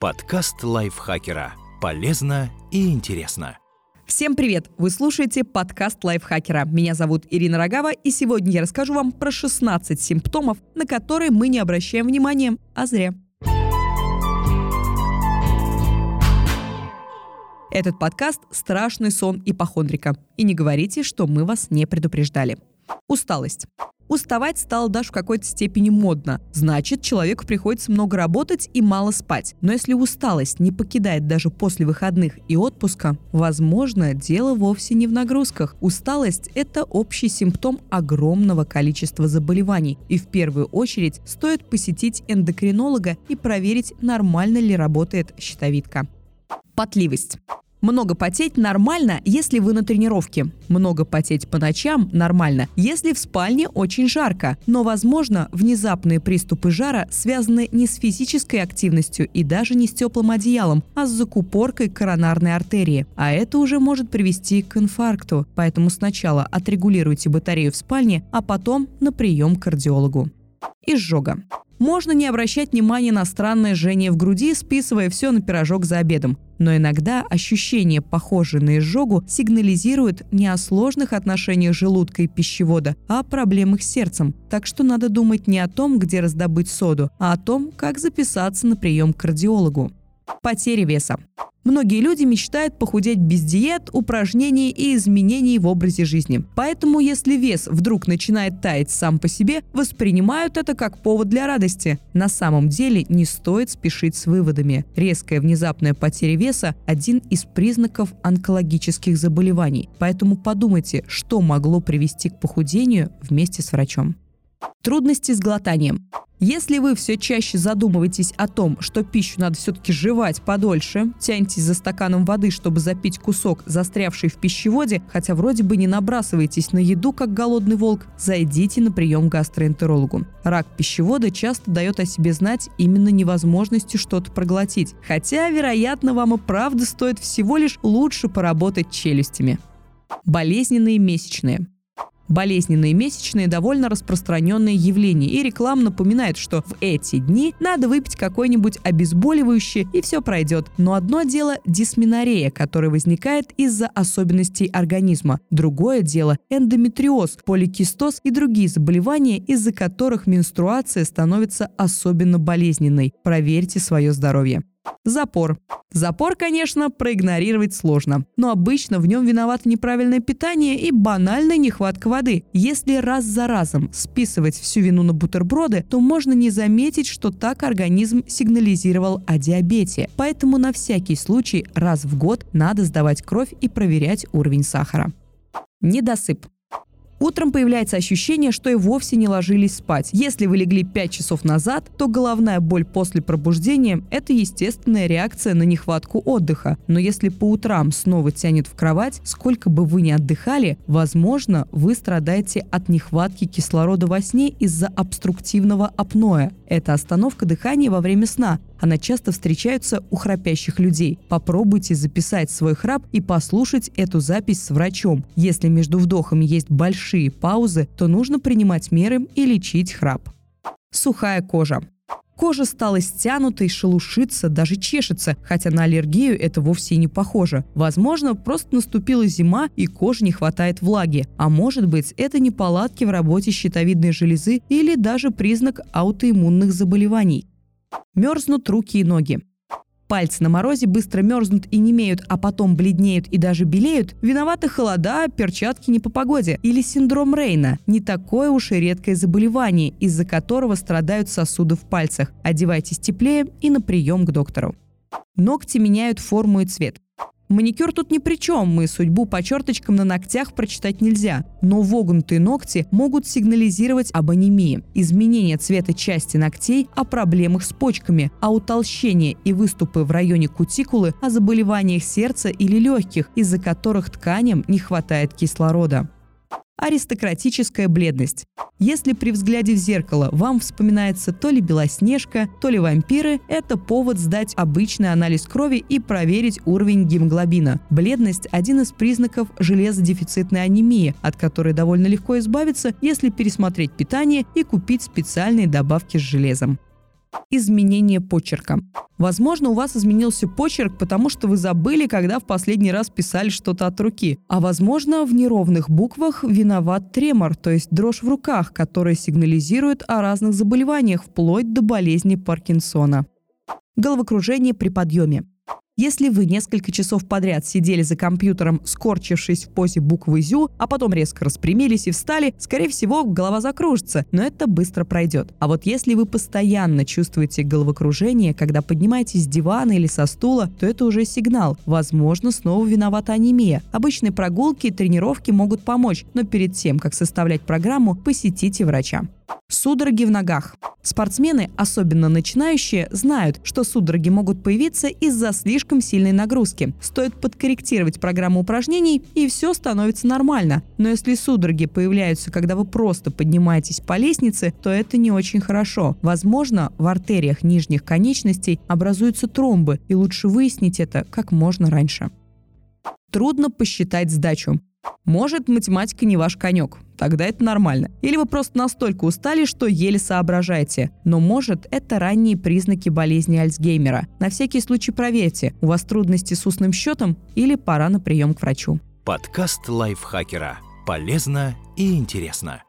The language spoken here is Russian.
Подкаст лайфхакера. Полезно и интересно. Всем привет! Вы слушаете подкаст лайфхакера. Меня зовут Ирина Рогава, и сегодня я расскажу вам про 16 симптомов, на которые мы не обращаем внимания, а зря. Этот подкаст – страшный сон ипохондрика. И не говорите, что мы вас не предупреждали. Усталость. Уставать стало даже в какой-то степени модно. Значит, человеку приходится много работать и мало спать. Но если усталость не покидает даже после выходных и отпуска, возможно, дело вовсе не в нагрузках. Усталость – это общий симптом огромного количества заболеваний. И в первую очередь стоит посетить эндокринолога и проверить, нормально ли работает щитовидка. Потливость. Много потеть нормально, если вы на тренировке. Много потеть по ночам нормально, если в спальне очень жарко. Но, возможно, внезапные приступы жара связаны не с физической активностью и даже не с теплым одеялом, а с закупоркой коронарной артерии. А это уже может привести к инфаркту. Поэтому сначала отрегулируйте батарею в спальне, а потом на прием к кардиологу. Изжога. Можно не обращать внимания на странное жжение в груди, списывая все на пирожок за обедом. Но иногда ощущение, похожее на изжогу, сигнализирует не о сложных отношениях желудка и пищевода, а о проблемах с сердцем. Так что надо думать не о том, где раздобыть соду, а о том, как записаться на прием к кардиологу. Потеря веса. Многие люди мечтают похудеть без диет, упражнений и изменений в образе жизни. Поэтому, если вес вдруг начинает таять сам по себе, воспринимают это как повод для радости. На самом деле не стоит спешить с выводами. Резкая внезапная потеря веса – один из признаков онкологических заболеваний. Поэтому подумайте, что могло привести к похудению вместе с врачом. Трудности с глотанием. Если вы все чаще задумываетесь о том, что пищу надо все-таки жевать подольше, тяньтесь за стаканом воды, чтобы запить кусок, застрявший в пищеводе, хотя вроде бы не набрасываетесь на еду, как голодный волк, зайдите на прием к гастроэнтерологу. Рак пищевода часто дает о себе знать именно невозможностью что-то проглотить. Хотя, вероятно, вам и правда стоит всего лишь лучше поработать челюстями. Болезненные месячные. Болезненные месячные – довольно распространенное явление, и реклама напоминает, что в эти дни надо выпить какой-нибудь обезболивающий, и все пройдет. Но одно дело – дисменорея, которая возникает из-за особенностей организма. Другое дело – эндометриоз, поликистоз и другие заболевания, из-за которых менструация становится особенно болезненной. Проверьте свое здоровье. Запор. Запор, конечно, проигнорировать сложно, но обычно в нем виновато неправильное питание и банальная нехватка воды. Если раз за разом списывать всю вину на бутерброды, то можно не заметить, что так организм сигнализировал о диабете. Поэтому на всякий случай раз в год надо сдавать кровь и проверять уровень сахара. Недосып. Утром появляется ощущение, что и вовсе не ложились спать. Если вы легли 5 часов назад, то головная боль после пробуждения – это естественная реакция на нехватку отдыха. Но если по утрам снова тянет в кровать, сколько бы вы ни отдыхали, возможно, вы страдаете от нехватки кислорода во сне из-за обструктивного апноэ. Это остановка дыхания во время сна. Она часто встречается у храпящих людей. Попробуйте записать свой храп и послушать эту запись с врачом. Если между вдохами есть большие паузы, то нужно принимать меры и лечить храп. Сухая кожа. Кожа стала стянутой, шелушится, даже чешется, хотя на аллергию это вовсе не похоже. Возможно, просто наступила зима и коже не хватает влаги. А может быть, это неполадки в работе щитовидной железы или даже признак аутоиммунных заболеваний. Мерзнут руки и ноги. Пальцы на морозе быстро мерзнут и немеют, а потом бледнеют и даже белеют, виноваты холода, перчатки не по погоде. Или синдром Рейна. Не такое уж и редкое заболевание, из-за которого страдают сосуды в пальцах. Одевайтесь теплее и на прием к доктору. Ногти меняют форму и цвет. Маникюр тут ни при чем, мы судьбу по черточкам на ногтях прочитать нельзя. Но вогнутые ногти могут сигнализировать об анемии, изменение цвета части ногтей о проблемах с почками, а утолщение и выступы в районе кутикулы о заболеваниях сердца или легких, из-за которых тканям не хватает кислорода аристократическая бледность. Если при взгляде в зеркало вам вспоминается то ли Белоснежка, то ли вампиры, это повод сдать обычный анализ крови и проверить уровень гемоглобина. Бледность – один из признаков железодефицитной анемии, от которой довольно легко избавиться, если пересмотреть питание и купить специальные добавки с железом. Изменение почерка. Возможно, у вас изменился почерк, потому что вы забыли, когда в последний раз писали что-то от руки. А возможно, в неровных буквах виноват тремор, то есть дрожь в руках, которая сигнализирует о разных заболеваниях, вплоть до болезни Паркинсона. Головокружение при подъеме. Если вы несколько часов подряд сидели за компьютером, скорчившись в позе буквы «зю», а потом резко распрямились и встали, скорее всего, голова закружится, но это быстро пройдет. А вот если вы постоянно чувствуете головокружение, когда поднимаетесь с дивана или со стула, то это уже сигнал. Возможно, снова виновата анемия. Обычные прогулки и тренировки могут помочь, но перед тем, как составлять программу, посетите врача. Судороги в ногах. Спортсмены, особенно начинающие, знают, что судороги могут появиться из-за слишком сильной нагрузки. Стоит подкорректировать программу упражнений, и все становится нормально. Но если судороги появляются, когда вы просто поднимаетесь по лестнице, то это не очень хорошо. Возможно, в артериях нижних конечностей образуются тромбы, и лучше выяснить это как можно раньше. Трудно посчитать сдачу. Может, математика не ваш конек. Тогда это нормально. Или вы просто настолько устали, что еле соображаете. Но может, это ранние признаки болезни Альцгеймера. На всякий случай проверьте, у вас трудности с устным счетом или пора на прием к врачу. Подкаст лайфхакера. Полезно и интересно.